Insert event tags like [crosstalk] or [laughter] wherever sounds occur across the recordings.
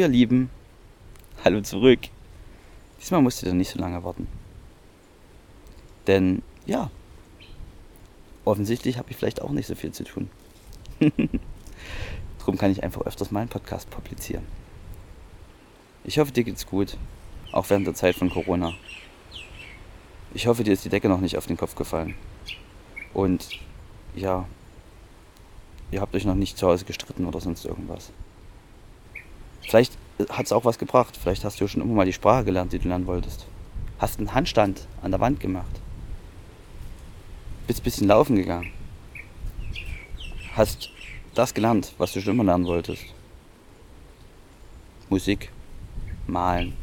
ihr Lieben. Hallo zurück. Diesmal musst ihr nicht so lange warten. Denn ja, offensichtlich habe ich vielleicht auch nicht so viel zu tun. [laughs] Darum kann ich einfach öfters meinen Podcast publizieren. Ich hoffe, dir geht's gut, auch während der Zeit von Corona. Ich hoffe, dir ist die Decke noch nicht auf den Kopf gefallen. Und ja, ihr habt euch noch nicht zu Hause gestritten oder sonst irgendwas. Vielleicht hat es auch was gebracht. Vielleicht hast du schon immer mal die Sprache gelernt, die du lernen wolltest. Hast einen Handstand an der Wand gemacht. Bist ein bisschen laufen gegangen. Hast das gelernt, was du schon immer lernen wolltest. Musik, Malen.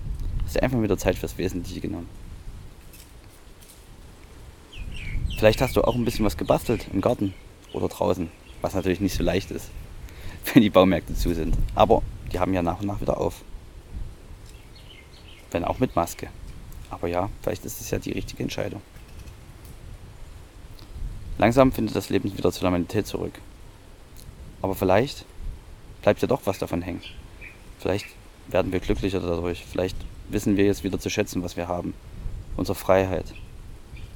Hast dir einfach wieder Zeit fürs Wesentliche genommen. Vielleicht hast du auch ein bisschen was gebastelt im Garten oder draußen, was natürlich nicht so leicht ist, [laughs] wenn die Baumärkte zu sind. Aber die haben ja nach und nach wieder auf. Wenn auch mit Maske. Aber ja, vielleicht ist es ja die richtige Entscheidung. Langsam findet das Leben wieder zur Normalität zurück. Aber vielleicht bleibt ja doch was davon hängen. Vielleicht werden wir glücklicher dadurch. Vielleicht wissen wir jetzt wieder zu schätzen, was wir haben. Unsere Freiheit.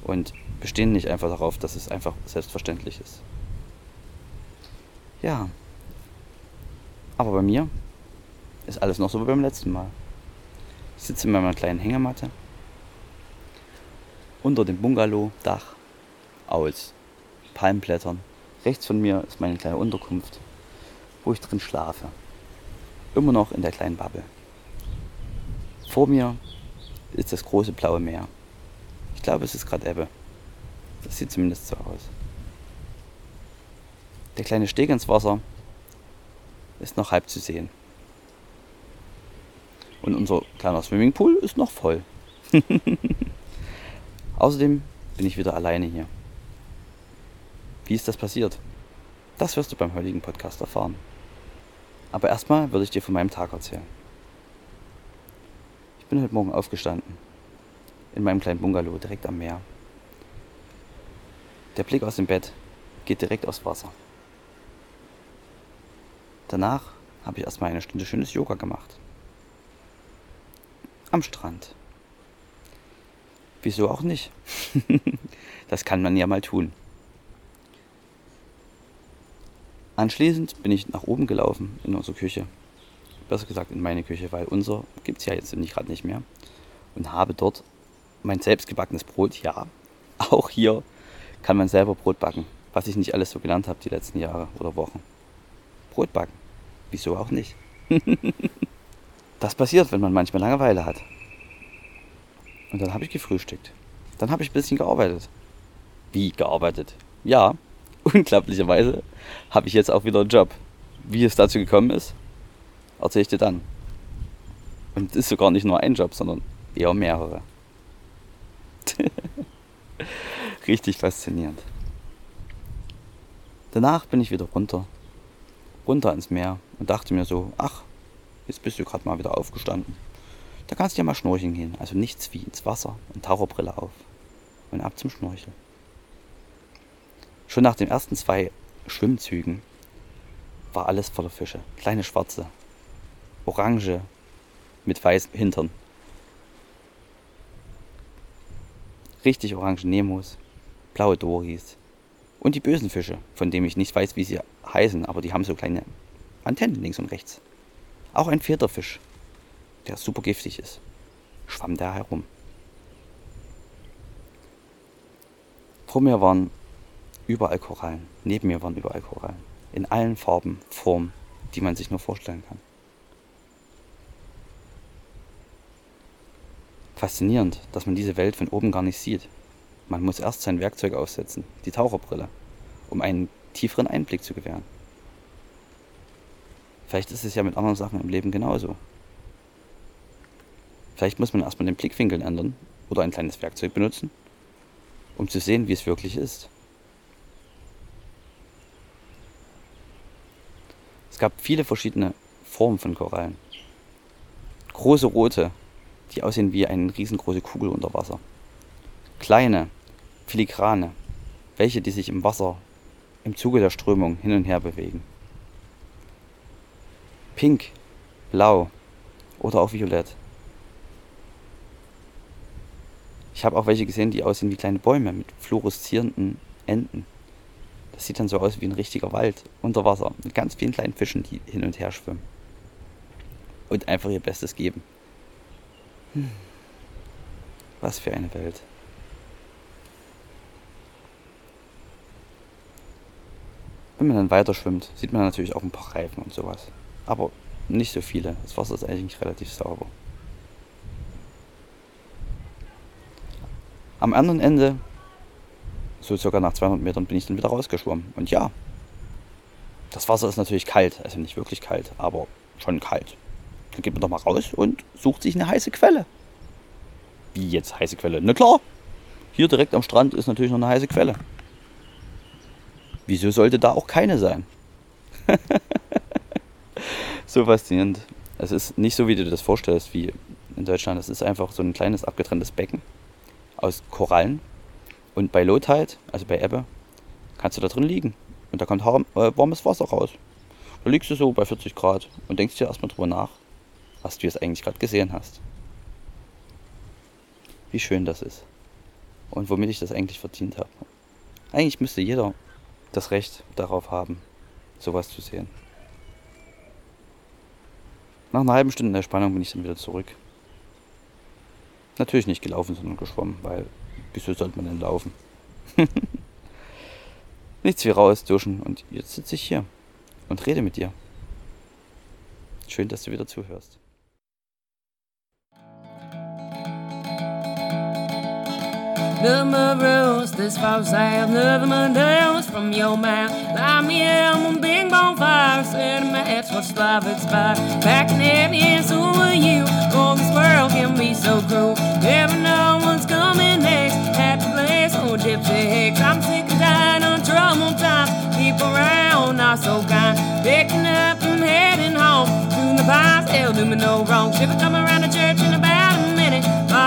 Und bestehen nicht einfach darauf, dass es einfach selbstverständlich ist. Ja. Aber bei mir ist alles noch so wie beim letzten Mal. Ich sitze in meiner kleinen Hängematte unter dem Bungalow-Dach aus Palmblättern. Rechts von mir ist meine kleine Unterkunft, wo ich drin schlafe. Immer noch in der kleinen Bubble. Vor mir ist das große blaue Meer. Ich glaube, es ist gerade Ebbe. Das sieht zumindest so aus. Der kleine Steg ins Wasser ist noch halb zu sehen. Und unser kleiner Swimmingpool ist noch voll. [laughs] Außerdem bin ich wieder alleine hier. Wie ist das passiert? Das wirst du beim heutigen Podcast erfahren. Aber erstmal würde ich dir von meinem Tag erzählen. Ich bin heute Morgen aufgestanden. In meinem kleinen Bungalow direkt am Meer. Der Blick aus dem Bett geht direkt aufs Wasser. Danach habe ich erstmal eine Stunde schönes Yoga gemacht am Strand. Wieso auch nicht? [laughs] das kann man ja mal tun. Anschließend bin ich nach oben gelaufen in unsere Küche. Besser gesagt in meine Küche, weil unser gibt es ja jetzt nicht gerade nicht mehr. Und habe dort mein selbstgebackenes Brot, ja, [laughs] auch hier kann man selber Brot backen. Was ich nicht alles so gelernt habe die letzten Jahre oder Wochen. Brot backen. Wieso auch nicht? [laughs] Das passiert, wenn man manchmal Langeweile hat. Und dann habe ich gefrühstückt. Dann habe ich ein bisschen gearbeitet. Wie gearbeitet? Ja, [laughs] unglaublicherweise habe ich jetzt auch wieder einen Job. Wie es dazu gekommen ist, erzähle ich dir dann. Und es ist sogar nicht nur ein Job, sondern eher mehrere. [laughs] Richtig faszinierend. Danach bin ich wieder runter, runter ins Meer und dachte mir so, ach, Jetzt bist du gerade mal wieder aufgestanden. Da kannst du ja mal schnorcheln gehen. Also nichts wie ins Wasser und Taucherbrille auf. Und ab zum Schnorcheln. Schon nach den ersten zwei Schwimmzügen war alles voller Fische. Kleine schwarze, orange mit weißem Hintern. Richtig orange Nemos, blaue Doris und die bösen Fische, von denen ich nicht weiß, wie sie heißen, aber die haben so kleine Antennen links und rechts. Auch ein vierter Fisch, der super giftig ist, schwamm da herum. Vor mir waren überall Korallen, neben mir waren überall Korallen. In allen Farben, Formen, die man sich nur vorstellen kann. Faszinierend, dass man diese Welt von oben gar nicht sieht. Man muss erst sein Werkzeug aufsetzen, die Taucherbrille, um einen tieferen Einblick zu gewähren. Vielleicht ist es ja mit anderen Sachen im Leben genauso. Vielleicht muss man erstmal den Blickwinkel ändern oder ein kleines Werkzeug benutzen, um zu sehen, wie es wirklich ist. Es gab viele verschiedene Formen von Korallen. Große rote, die aussehen wie eine riesengroße Kugel unter Wasser. Kleine, filigrane, welche, die sich im Wasser im Zuge der Strömung hin und her bewegen. Pink, blau oder auch violett. Ich habe auch welche gesehen, die aussehen wie kleine Bäume mit fluoreszierenden Enden. Das sieht dann so aus wie ein richtiger Wald unter Wasser mit ganz vielen kleinen Fischen, die hin und her schwimmen. Und einfach ihr Bestes geben. Hm. Was für eine Welt. Wenn man dann weiter schwimmt, sieht man natürlich auch ein paar Reifen und sowas. Aber nicht so viele. Das Wasser ist eigentlich relativ sauber. Am anderen Ende, so circa nach 200 Metern, bin ich dann wieder rausgeschwommen. Und ja, das Wasser ist natürlich kalt. Also nicht wirklich kalt, aber schon kalt. Dann geht man doch mal raus und sucht sich eine heiße Quelle. Wie jetzt heiße Quelle? Na klar, hier direkt am Strand ist natürlich noch eine heiße Quelle. Wieso sollte da auch keine sein? [laughs] so faszinierend. Es ist nicht so, wie du das vorstellst, wie in Deutschland. Es ist einfach so ein kleines abgetrenntes Becken aus Korallen. Und bei Tide, also bei Ebbe, kannst du da drin liegen. Und da kommt äh, warmes Wasser raus. Da liegst du so bei 40 Grad und denkst dir erstmal drüber nach, was du jetzt eigentlich gerade gesehen hast. Wie schön das ist. Und womit ich das eigentlich verdient habe. Eigentlich müsste jeder das Recht darauf haben, sowas zu sehen. Nach einer halben Stunde der Spannung bin ich dann wieder zurück. Natürlich nicht gelaufen, sondern geschwommen, weil wieso sollte man denn laufen? [laughs] Nichts wie raus, duschen und jetzt sitze ich hier und rede mit dir. Schön, dass du wieder zuhörst. Number rose, this false out, another Mondays from your mouth. Light me up on big bonfire, set a match, what's life expire. Back in the end, so will you. Oh, this world can be so cruel. Never know what's coming next. Happy place, oh gypsy. I'm sick of tired on trouble times. People around not so kind. Picking up and heading home. Doing the past, they'll do me no wrong. Ship come around the church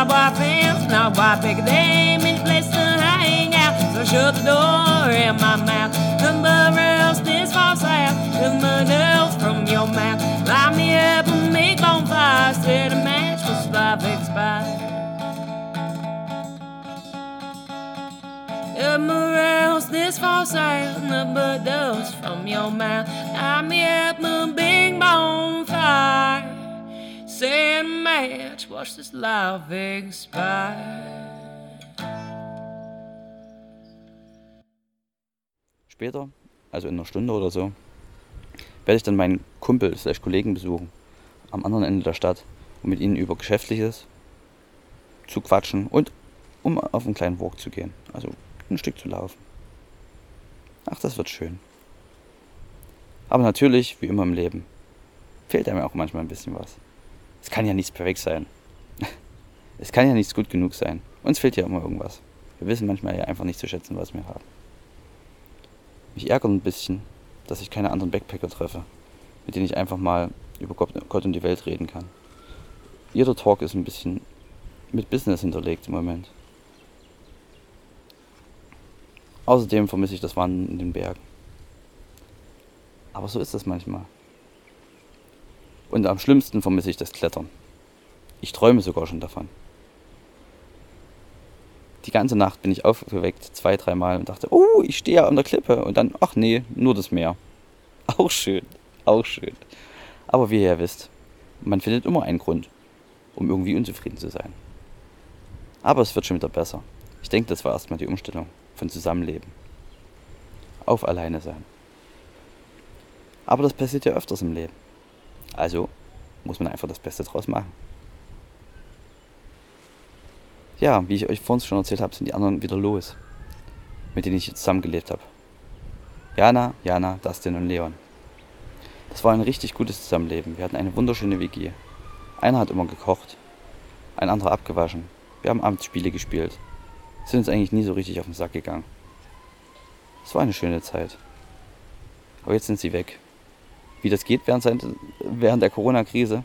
now I fence, now I pick a damn place to hang out. So shut the door in my mouth. Nothing but this false out. Nothing but nails from your mouth. Light me up and make bonfires. Set a match for perfect spot. Up my roast this false out. Nothing but dust from your mouth. I'm here. Watch this life expire. später, also in einer Stunde oder so, werde ich dann meinen Kumpel slash Kollegen besuchen am anderen Ende der Stadt, um mit ihnen über Geschäftliches zu quatschen und um auf einen kleinen Walk zu gehen, also ein Stück zu laufen. Ach, das wird schön. Aber natürlich, wie immer im Leben, fehlt einem auch manchmal ein bisschen was. Es kann ja nichts perfekt sein. Es kann ja nichts gut genug sein. Uns fehlt ja immer irgendwas. Wir wissen manchmal ja einfach nicht zu schätzen, was wir haben. Mich ärgert ein bisschen, dass ich keine anderen Backpacker treffe, mit denen ich einfach mal über Gott und die Welt reden kann. Jeder Talk ist ein bisschen mit Business hinterlegt im Moment. Außerdem vermisse ich das Wandern in den Bergen. Aber so ist das manchmal. Und am schlimmsten vermisse ich das Klettern. Ich träume sogar schon davon die ganze Nacht bin ich aufgeweckt, zwei, dreimal und dachte, oh, ich stehe ja an der Klippe. Und dann, ach nee, nur das Meer. [laughs] Auch schön, auch schön. Aber wie ihr ja wisst, man findet immer einen Grund, um irgendwie unzufrieden zu sein. Aber es wird schon wieder besser. Ich denke, das war erstmal die Umstellung von Zusammenleben. Auf alleine sein. Aber das passiert ja öfters im Leben. Also muss man einfach das Beste draus machen. Ja, wie ich euch vorhin schon erzählt habe, sind die anderen wieder los, mit denen ich zusammengelebt habe. Jana, Jana, Dustin und Leon. Das war ein richtig gutes Zusammenleben. Wir hatten eine wunderschöne WG. Einer hat immer gekocht, ein anderer abgewaschen. Wir haben abends Spiele gespielt. sind uns eigentlich nie so richtig auf den Sack gegangen. Es war eine schöne Zeit. Aber jetzt sind sie weg. Wie das geht während, während der Corona-Krise?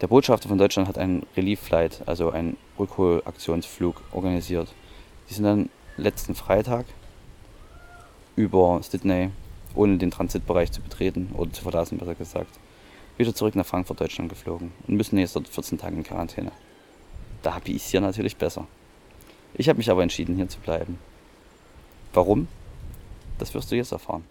Der Botschafter von Deutschland hat einen Relief Flight, also einen Rückholaktionsflug organisiert. Die sind dann letzten Freitag über Sydney, ohne den Transitbereich zu betreten oder zu verlassen, besser gesagt, wieder zurück nach Frankfurt, Deutschland geflogen und müssen jetzt dort 14 Tage in Quarantäne. Da habe ich es hier natürlich besser. Ich habe mich aber entschieden, hier zu bleiben. Warum? Das wirst du jetzt erfahren.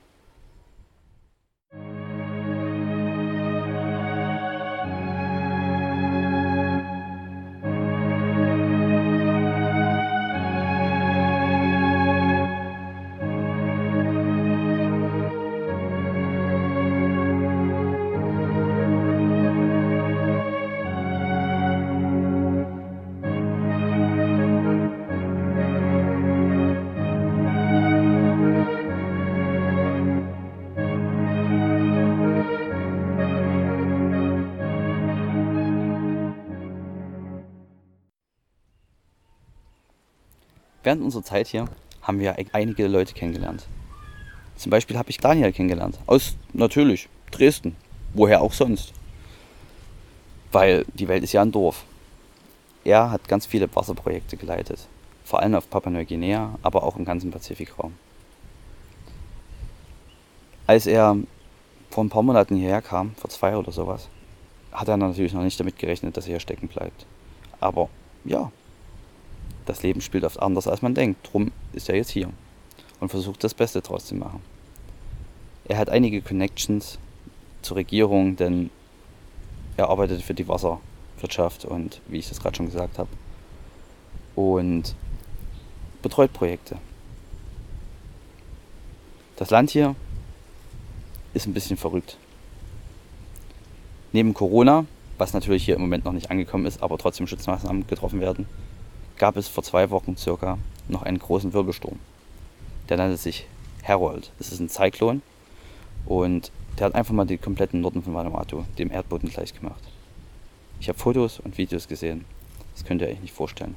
Während unserer Zeit hier haben wir einige Leute kennengelernt. Zum Beispiel habe ich Daniel kennengelernt. Aus natürlich Dresden. Woher auch sonst? Weil die Welt ist ja ein Dorf. Er hat ganz viele Wasserprojekte geleitet. Vor allem auf Papua-Neuguinea, aber auch im ganzen Pazifikraum. Als er vor ein paar Monaten hierher kam, vor zwei oder sowas, hat er natürlich noch nicht damit gerechnet, dass er hier stecken bleibt. Aber ja, das Leben spielt oft anders, als man denkt. Drum ist er jetzt hier und versucht das Beste draus zu machen. Er hat einige Connections zur Regierung, denn er arbeitet für die Wasserwirtschaft und wie ich das gerade schon gesagt habe. Und betreut Projekte. Das Land hier ist ein bisschen verrückt. Neben Corona, was natürlich hier im Moment noch nicht angekommen ist, aber trotzdem Schutzmaßnahmen getroffen werden, gab es vor zwei Wochen circa noch einen großen Wirbelsturm. Der nannte sich Harold. Es ist ein Zyklon und der hat einfach mal den kompletten Norden von Vanuatu dem Erdboden gleich gemacht. Ich habe Fotos und Videos gesehen. Das könnt ihr euch nicht vorstellen.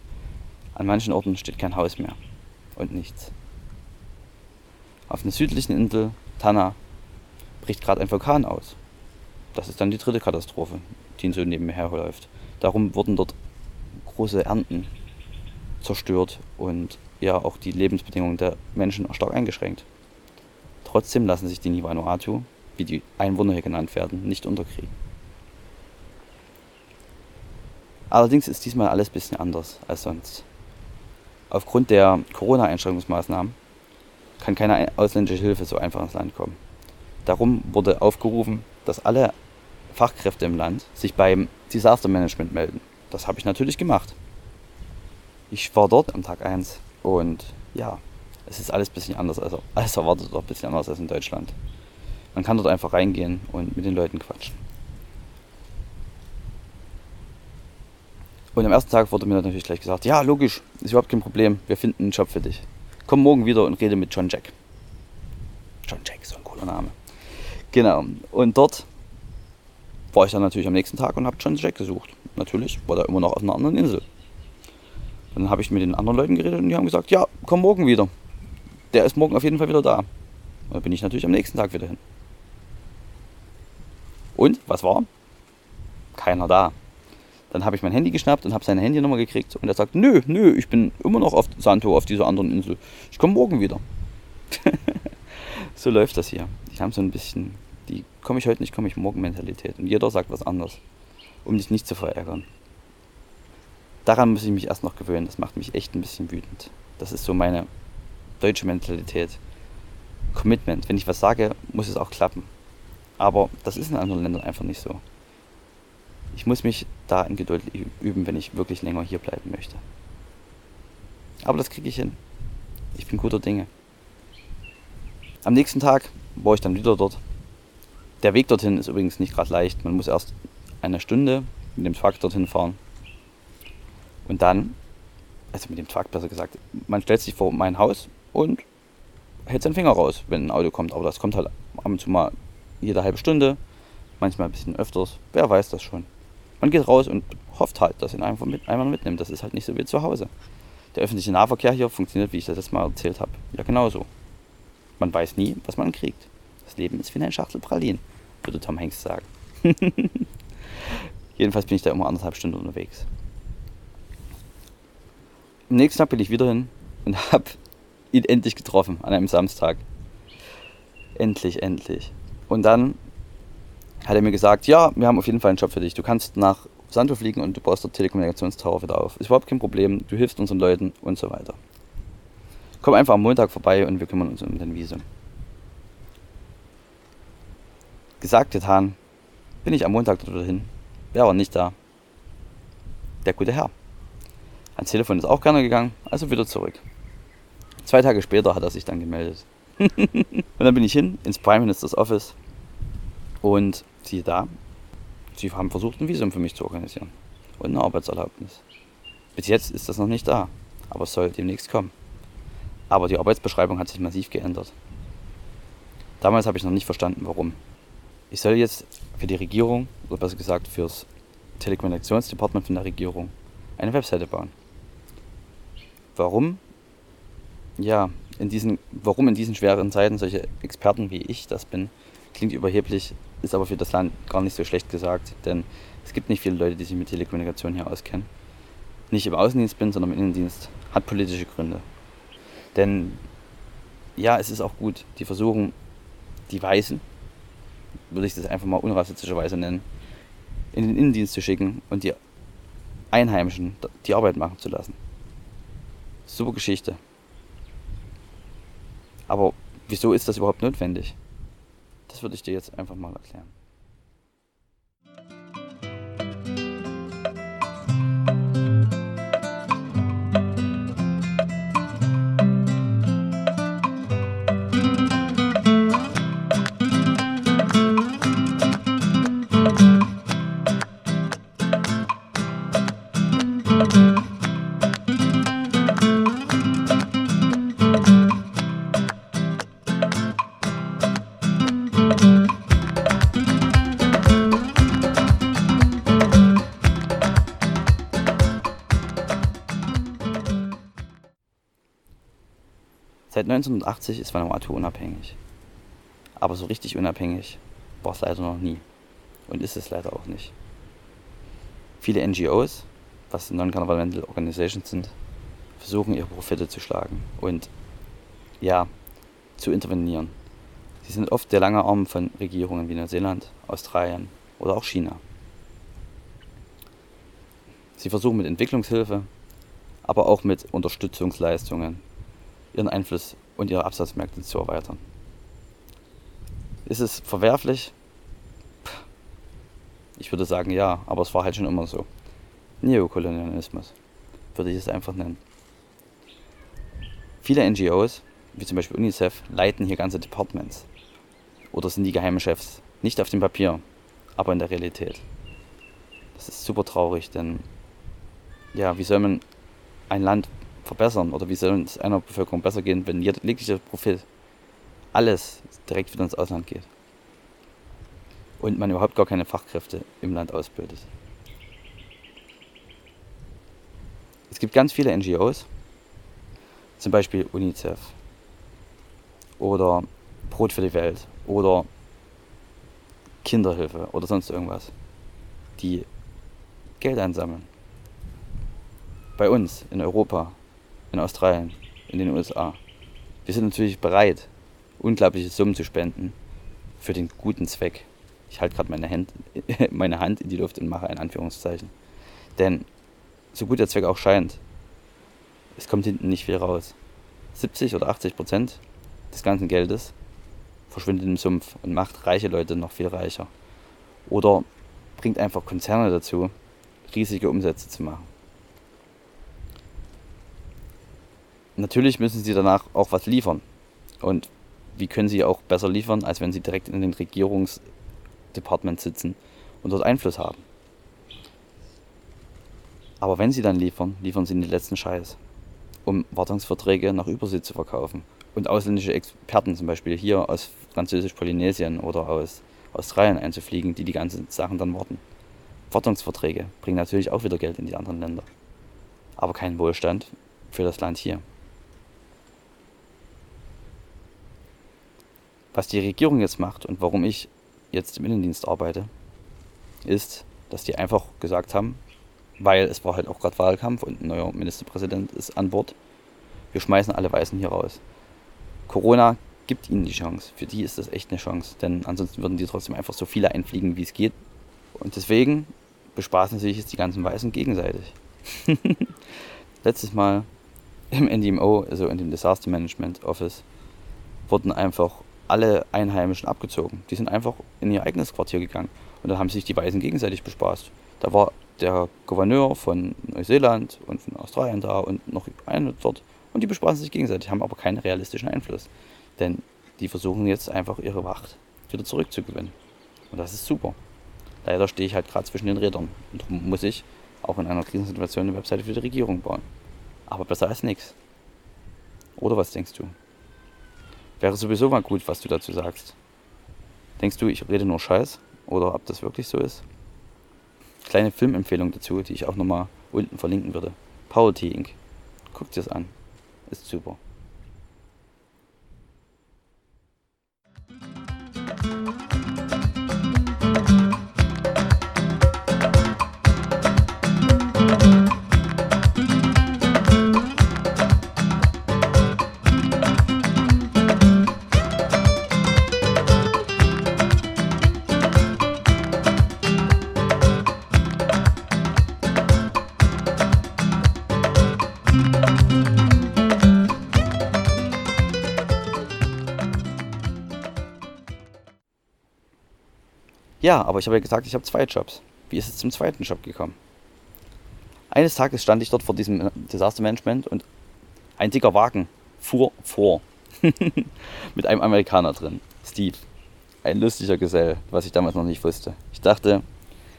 An manchen Orten steht kein Haus mehr und nichts. Auf der südlichen Insel Tana bricht gerade ein Vulkan aus. Das ist dann die dritte Katastrophe, die so nebenher läuft. Darum wurden dort große Ernten zerstört und ja auch die Lebensbedingungen der Menschen stark eingeschränkt. Trotzdem lassen sich die Nivanuatu, wie die Einwohner hier genannt werden, nicht unterkriegen. Allerdings ist diesmal alles ein bisschen anders als sonst. Aufgrund der Corona-Einschränkungsmaßnahmen kann keine ausländische Hilfe so einfach ins Land kommen. Darum wurde aufgerufen, dass alle Fachkräfte im Land sich beim Disaster Management melden. Das habe ich natürlich gemacht. Ich war dort am Tag 1 und ja, es ist alles ein bisschen anders, also alles erwartet auch ein bisschen anders als in Deutschland. Man kann dort einfach reingehen und mit den Leuten quatschen. Und am ersten Tag wurde mir natürlich gleich gesagt, ja, logisch, ist überhaupt kein Problem, wir finden einen Job für dich. Komm morgen wieder und rede mit John Jack. John Jack, so ein cooler Name. Genau, und dort war ich dann natürlich am nächsten Tag und habe John Jack gesucht. Natürlich war er immer noch auf einer anderen Insel. Dann habe ich mit den anderen Leuten geredet und die haben gesagt, ja, komm morgen wieder. Der ist morgen auf jeden Fall wieder da. Dann bin ich natürlich am nächsten Tag wieder hin. Und, was war? Keiner da. Dann habe ich mein Handy geschnappt und habe seine Handynummer gekriegt und er sagt, nö, nö, ich bin immer noch auf Santo, auf dieser anderen Insel. Ich komme morgen wieder. [laughs] so läuft das hier. Die haben so ein bisschen die komme ich heute nicht, komme ich morgen Mentalität. Und jeder sagt was anderes, um dich nicht zu verärgern daran muss ich mich erst noch gewöhnen. Das macht mich echt ein bisschen wütend. Das ist so meine deutsche Mentalität. Commitment. Wenn ich was sage, muss es auch klappen. Aber das ist in anderen Ländern einfach nicht so. Ich muss mich da in Geduld üben, wenn ich wirklich länger hier bleiben möchte. Aber das kriege ich hin. Ich bin guter Dinge. Am nächsten Tag war ich dann wieder dort. Der Weg dorthin ist übrigens nicht gerade leicht. Man muss erst eine Stunde mit dem Truck dorthin fahren. Und dann, also mit dem Truck besser gesagt, man stellt sich vor mein Haus und hält seinen Finger raus, wenn ein Auto kommt. Aber das kommt halt ab und zu mal jede halbe Stunde, manchmal ein bisschen öfters. Wer weiß das schon. Man geht raus und hofft halt, dass ihn einfach mit, einmal mitnimmt. Das ist halt nicht so wie zu Hause. Der öffentliche Nahverkehr hier funktioniert, wie ich das jetzt mal erzählt habe. Ja, genauso. Man weiß nie, was man kriegt. Das Leben ist wie eine Schachtel Pralinen, würde Tom Hanks sagen. [laughs] Jedenfalls bin ich da immer anderthalb Stunden unterwegs. Nächsten Tag bin ich wieder hin und [laughs] habe ihn endlich getroffen an einem Samstag. Endlich, endlich. Und dann hat er mir gesagt, ja, wir haben auf jeden Fall einen Job für dich. Du kannst nach Santo fliegen und du baust dort Telekommunikationstower wieder auf. Ist überhaupt kein Problem, du hilfst unseren Leuten und so weiter. Komm einfach am Montag vorbei und wir kümmern uns um dein Visum. Gesagt, getan, bin ich am Montag dorthin. Wer war nicht da? Der gute Herr. Ans Telefon ist auch keiner gegangen, also wieder zurück. Zwei Tage später hat er sich dann gemeldet. [laughs] und dann bin ich hin ins Prime Minister's Office und siehe da, sie haben versucht, ein Visum für mich zu organisieren und eine Arbeitserlaubnis. Bis jetzt ist das noch nicht da, aber es soll demnächst kommen. Aber die Arbeitsbeschreibung hat sich massiv geändert. Damals habe ich noch nicht verstanden, warum. Ich soll jetzt für die Regierung, oder besser gesagt fürs Telekommunikationsdepartement von der Regierung, eine Webseite bauen. Warum? Ja, in diesen, warum in diesen schweren Zeiten solche Experten wie ich das bin, klingt überheblich, ist aber für das Land gar nicht so schlecht gesagt, denn es gibt nicht viele Leute, die sich mit Telekommunikation hier auskennen. Nicht im Außendienst bin, sondern im Innendienst. Hat politische Gründe. Denn ja, es ist auch gut, die versuchen, die Weißen, würde ich das einfach mal unrassistischerweise nennen, in den Innendienst zu schicken und die Einheimischen die Arbeit machen zu lassen. Super Geschichte. Aber wieso ist das überhaupt notwendig? Das würde ich dir jetzt einfach mal erklären. Seit 1980 ist Vanuatu unabhängig. Aber so richtig unabhängig war es leider noch nie. Und ist es leider auch nicht. Viele NGOs, was Non-Governmental Organizations sind, versuchen ihre Profite zu schlagen und ja, zu intervenieren. Sie sind oft der lange Arm von Regierungen wie Neuseeland, Australien oder auch China. Sie versuchen mit Entwicklungshilfe, aber auch mit Unterstützungsleistungen ihren Einfluss und ihre Absatzmärkte zu erweitern. Ist es verwerflich? Ich würde sagen ja, aber es war halt schon immer so. Neokolonialismus würde ich es einfach nennen. Viele NGOs, wie zum Beispiel UNICEF, leiten hier ganze Departments oder sind die geheimen Chefs. Nicht auf dem Papier, aber in der Realität. Das ist super traurig, denn ja, wie soll man ein Land verbessern oder wie soll es einer Bevölkerung besser gehen, wenn jeglicher Profit, alles direkt wieder ins Ausland geht und man überhaupt gar keine Fachkräfte im Land ausbildet. Es gibt ganz viele NGOs, zum Beispiel UNICEF oder Brot für die Welt oder Kinderhilfe oder sonst irgendwas, die Geld einsammeln. Bei uns in Europa in Australien, in den USA. Wir sind natürlich bereit, unglaubliche Summen zu spenden für den guten Zweck. Ich halte gerade meine, Hand, [laughs] meine Hand in die Luft und mache ein Anführungszeichen. Denn so gut der Zweck auch scheint, es kommt hinten nicht viel raus. 70 oder 80 Prozent des ganzen Geldes verschwindet im Sumpf und macht reiche Leute noch viel reicher. Oder bringt einfach Konzerne dazu, riesige Umsätze zu machen. Natürlich müssen sie danach auch was liefern. Und wie können sie auch besser liefern, als wenn sie direkt in den Regierungsdepartement sitzen und dort Einfluss haben. Aber wenn sie dann liefern, liefern sie den letzten Scheiß, um Wartungsverträge nach Übersee zu verkaufen. Und ausländische Experten, zum Beispiel hier aus Französisch-Polynesien oder aus Australien einzufliegen, die die ganzen Sachen dann warten. Wartungsverträge bringen natürlich auch wieder Geld in die anderen Länder. Aber keinen Wohlstand für das Land hier. Was die Regierung jetzt macht und warum ich jetzt im Innendienst arbeite, ist, dass die einfach gesagt haben, weil es war halt auch gerade Wahlkampf und ein neuer Ministerpräsident ist an Bord, wir schmeißen alle Weißen hier raus. Corona gibt ihnen die Chance. Für die ist das echt eine Chance, denn ansonsten würden die trotzdem einfach so viele einfliegen, wie es geht. Und deswegen bespaßen sich jetzt die ganzen Weißen gegenseitig. [laughs] Letztes Mal im NDMO, also in dem Disaster Management Office, wurden einfach alle Einheimischen abgezogen. Die sind einfach in ihr eigenes Quartier gegangen. Und da haben sich die Weißen gegenseitig bespaßt. Da war der Gouverneur von Neuseeland und von Australien da und noch eine dort. Und die bespaßen sich gegenseitig, haben aber keinen realistischen Einfluss. Denn die versuchen jetzt einfach ihre Wacht wieder zurückzugewinnen. Und das ist super. Leider stehe ich halt gerade zwischen den Rädern. Und darum muss ich auch in einer Krisensituation eine Webseite für die Regierung bauen. Aber besser als nichts. Oder was denkst du? Wäre sowieso mal gut, was du dazu sagst. Denkst du, ich rede nur Scheiß? Oder ob das wirklich so ist? Kleine Filmempfehlung dazu, die ich auch nochmal unten verlinken würde. Poverty Inc. Guck dir das an. Ist super. Ja, aber ich habe ja gesagt, ich habe zwei Jobs. Wie ist es zum zweiten Job gekommen? Eines Tages stand ich dort vor diesem Disaster Management und ein dicker Wagen fuhr vor. [laughs] Mit einem Amerikaner drin. Steve. Ein lustiger Gesell, was ich damals noch nicht wusste. Ich dachte,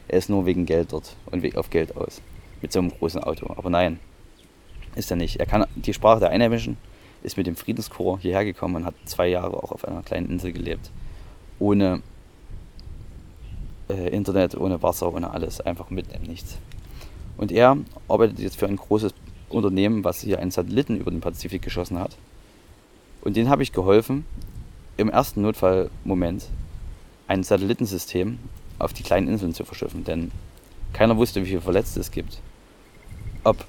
er ist nur wegen Geld dort und auf Geld aus. Mit so einem großen Auto. Aber nein, ist er nicht. Er kann die Sprache der Einheimischen, ist mit dem Friedenskorps hierher gekommen und hat zwei Jahre auch auf einer kleinen Insel gelebt. Ohne äh, Internet, ohne Wasser, ohne alles, einfach mit nichts. Und er arbeitet jetzt für ein großes Unternehmen, was hier einen Satelliten über den Pazifik geschossen hat. Und den habe ich geholfen, im ersten Notfallmoment ein Satellitensystem auf die kleinen Inseln zu verschiffen, denn keiner wusste, wie viele Verletzte es gibt. Ob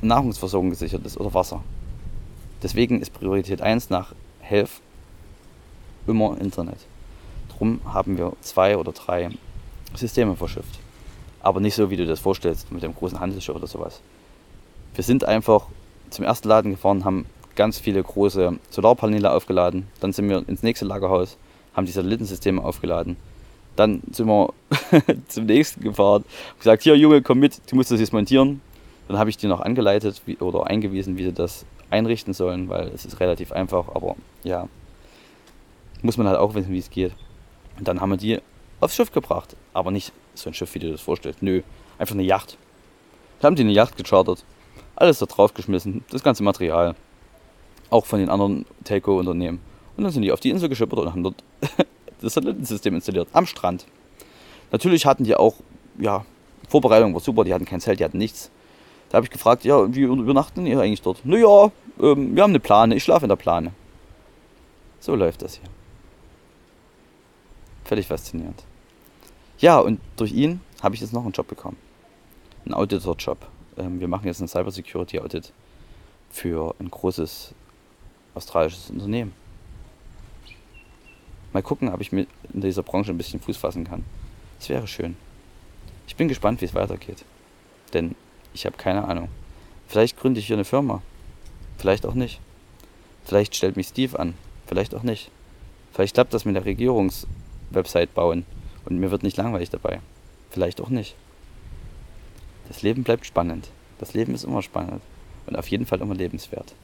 Nahrungsversorgung gesichert ist oder Wasser. Deswegen ist Priorität 1 nach Health immer Internet. Darum haben wir zwei oder drei Systeme verschifft. Aber nicht so, wie du das vorstellst, mit dem großen Handelsschiff oder sowas. Wir sind einfach zum ersten Laden gefahren, haben ganz viele große Solarpaneele aufgeladen. Dann sind wir ins nächste Lagerhaus, haben die Satellitensysteme aufgeladen. Dann sind wir [laughs] zum nächsten gefahren, gesagt, hier Junge, komm mit, du musst das jetzt montieren. Dann habe ich die noch angeleitet wie, oder eingewiesen, wie sie das einrichten sollen, weil es ist relativ einfach, aber ja, muss man halt auch wissen, wie es geht. Und dann haben wir die aufs Schiff gebracht. Aber nicht so ein Schiff, wie du das vorstellst. Nö, einfach eine Yacht. Wir haben die eine Yacht gechartert. Alles da drauf geschmissen, das ganze Material. Auch von den anderen Telco-Unternehmen. Und dann sind die auf die Insel geschippert und haben dort [laughs] das Satellitensystem installiert. Am Strand. Natürlich hatten die auch, ja, Vorbereitung war super, die hatten kein Zelt, die hatten nichts. Da habe ich gefragt, ja, wie übernachten ihr eigentlich dort? Naja, ähm, wir haben eine Plane, ich schlafe in der Plane. So läuft das hier. Völlig faszinierend. Ja, und durch ihn habe ich jetzt noch einen Job bekommen. Einen Auditor-Job. Ähm, wir machen jetzt einen Cybersecurity-Audit für ein großes australisches Unternehmen. Mal gucken, ob ich mit in dieser Branche ein bisschen Fuß fassen kann. Das wäre schön. Ich bin gespannt, wie es weitergeht. Denn ich habe keine Ahnung. Vielleicht gründe ich hier eine Firma. Vielleicht auch nicht. Vielleicht stellt mich Steve an. Vielleicht auch nicht. Vielleicht klappt das mit der Regierungs- Website bauen und mir wird nicht langweilig dabei. Vielleicht auch nicht. Das Leben bleibt spannend. Das Leben ist immer spannend und auf jeden Fall immer lebenswert.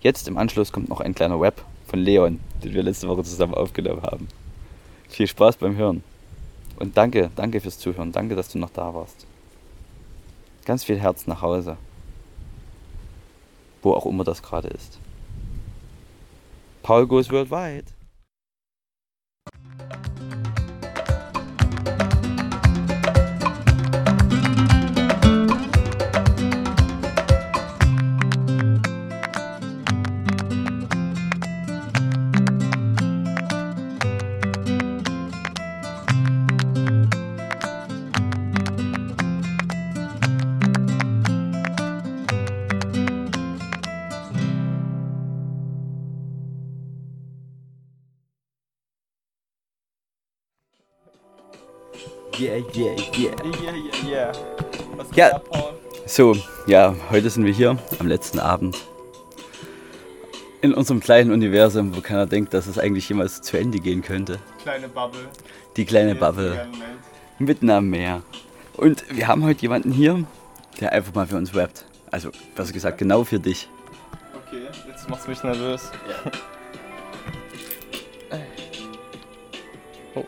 Jetzt im Anschluss kommt noch ein kleiner Rap von Leon, den wir letzte Woche zusammen aufgenommen haben. Viel Spaß beim Hören. Und danke, danke fürs Zuhören. Danke, dass du noch da warst. Ganz viel Herz nach Hause. Wo auch immer das gerade ist. Paul goes worldwide. Yeah, yeah, yeah. Yeah, yeah. Was geht Ja. ab, Paul? So, ja, heute sind wir hier am letzten Abend. In unserem kleinen Universum, wo keiner denkt, dass es eigentlich jemals zu Ende gehen könnte. Kleine Bubble. Die kleine Die Bubble mitten am Meer. Und wir haben heute jemanden hier, der einfach mal für uns rappt. Also, besser gesagt, genau für dich. Okay, jetzt machst du mich nervös. [laughs] Oh.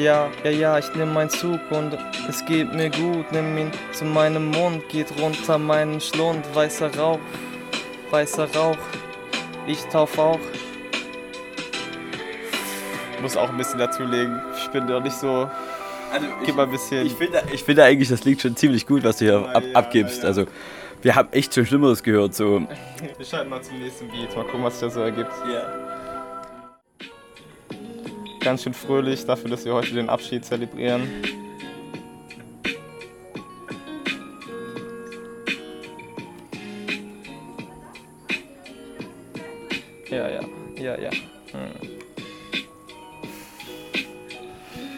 Ja, ja, ja, ich nehm meinen Zug und es geht mir gut. Nimm ihn zu meinem Mund, geht runter meinen Schlund. Weißer Rauch, weißer Rauch, ich tauf auch. Muss auch ein bisschen dazulegen. Ich bin doch nicht so. Also, Gib mal ein bisschen. Ich finde, ich finde eigentlich, das liegt schon ziemlich gut, was du hier ab, ja, abgibst. ja, ja. Also, wir haben echt schon Schlimmeres gehört. So. Wir schalten mal zum nächsten Beat. Mal gucken, was sich da so ergibt. Ganz schön fröhlich dafür, dass wir heute den Abschied zelebrieren. Ja, ja, ja, ja. Hm.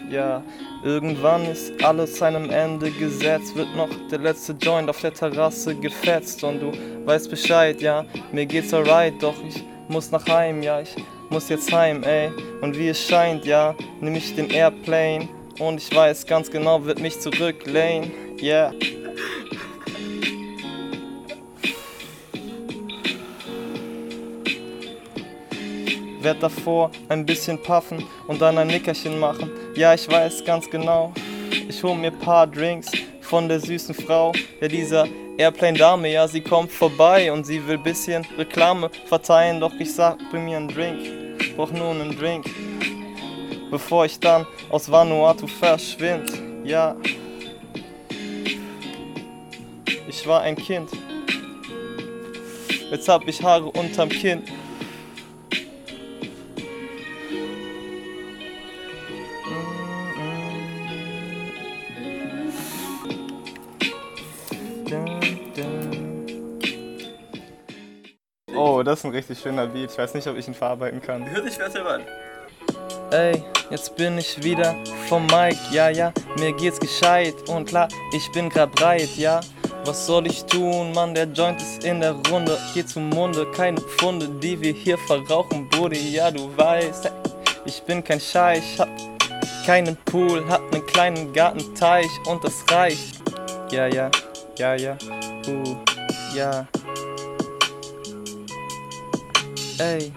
Ja, irgendwann ist alles seinem Ende gesetzt, wird noch der letzte Joint auf der Terrasse gefetzt und du weißt Bescheid, ja, mir geht's alright, doch ich muss nach heim, ja, ich muss jetzt heim, ey. Und wie es scheint, ja, nehm ich den Airplane und ich weiß ganz genau, wird mich zurücklehnen, yeah. Werd davor ein bisschen puffen und dann ein Nickerchen machen. Ja, ich weiß ganz genau. Ich hol mir paar Drinks von der süßen Frau. Ja, dieser Airplane-Dame, ja, sie kommt vorbei und sie will bisschen Reklame verteilen. Doch ich sag, bring mir einen Drink. Brauch nur einen Drink. Bevor ich dann aus Vanuatu verschwind. Ja. Ich war ein Kind. Jetzt hab ich Haare unterm Kinn. Oh, das ist ein richtig schöner Beat. Ich weiß nicht, ob ich ihn verarbeiten kann. Hör dich wer an. Ey, jetzt bin ich wieder vom Mike, ja, ja, mir geht's gescheit und klar, ich bin grad breit, ja. Was soll ich tun, Mann, der Joint ist in der Runde, geht zum Munde, keine Pfunde, die wir hier verrauchen, Brudi, ja, du weißt, ey, ich bin kein Schei, ich hab keinen Pool, hab nen kleinen Gartenteich und das reicht. Ja, ja, ja, ja, uh, ja. Ey,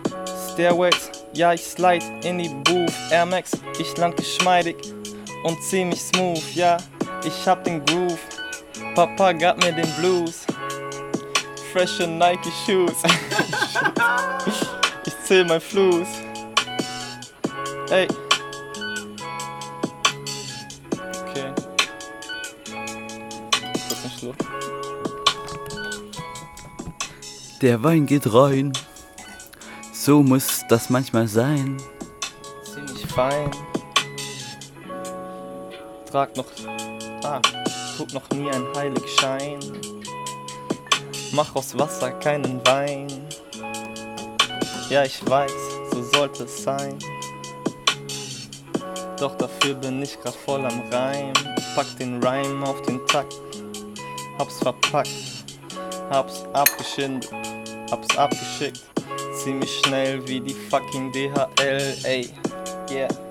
Stairways, ja ich slide in die Booth. Air Max, ich land geschmeidig und ziemlich smooth, ja, ich hab den Groove. Papa gab mir den Blues. Freshe Nike Shoes. [laughs] ich zähl mein Fluss. Ey. Okay. Kurz einen Schluck. Der Wein geht rein. So muss das manchmal sein. ziemlich fein. Trag noch. Ah, trug noch nie ein Heiligschein. Mach aus Wasser keinen Wein. Ja, ich weiß, so sollte es sein. Doch dafür bin ich grad voll am Reim. Pack den Reim auf den Takt. Hab's verpackt, hab's abgeschindet, hab's abgeschickt. Ziemlich schnell wie die fucking DHL, ey. Yeah.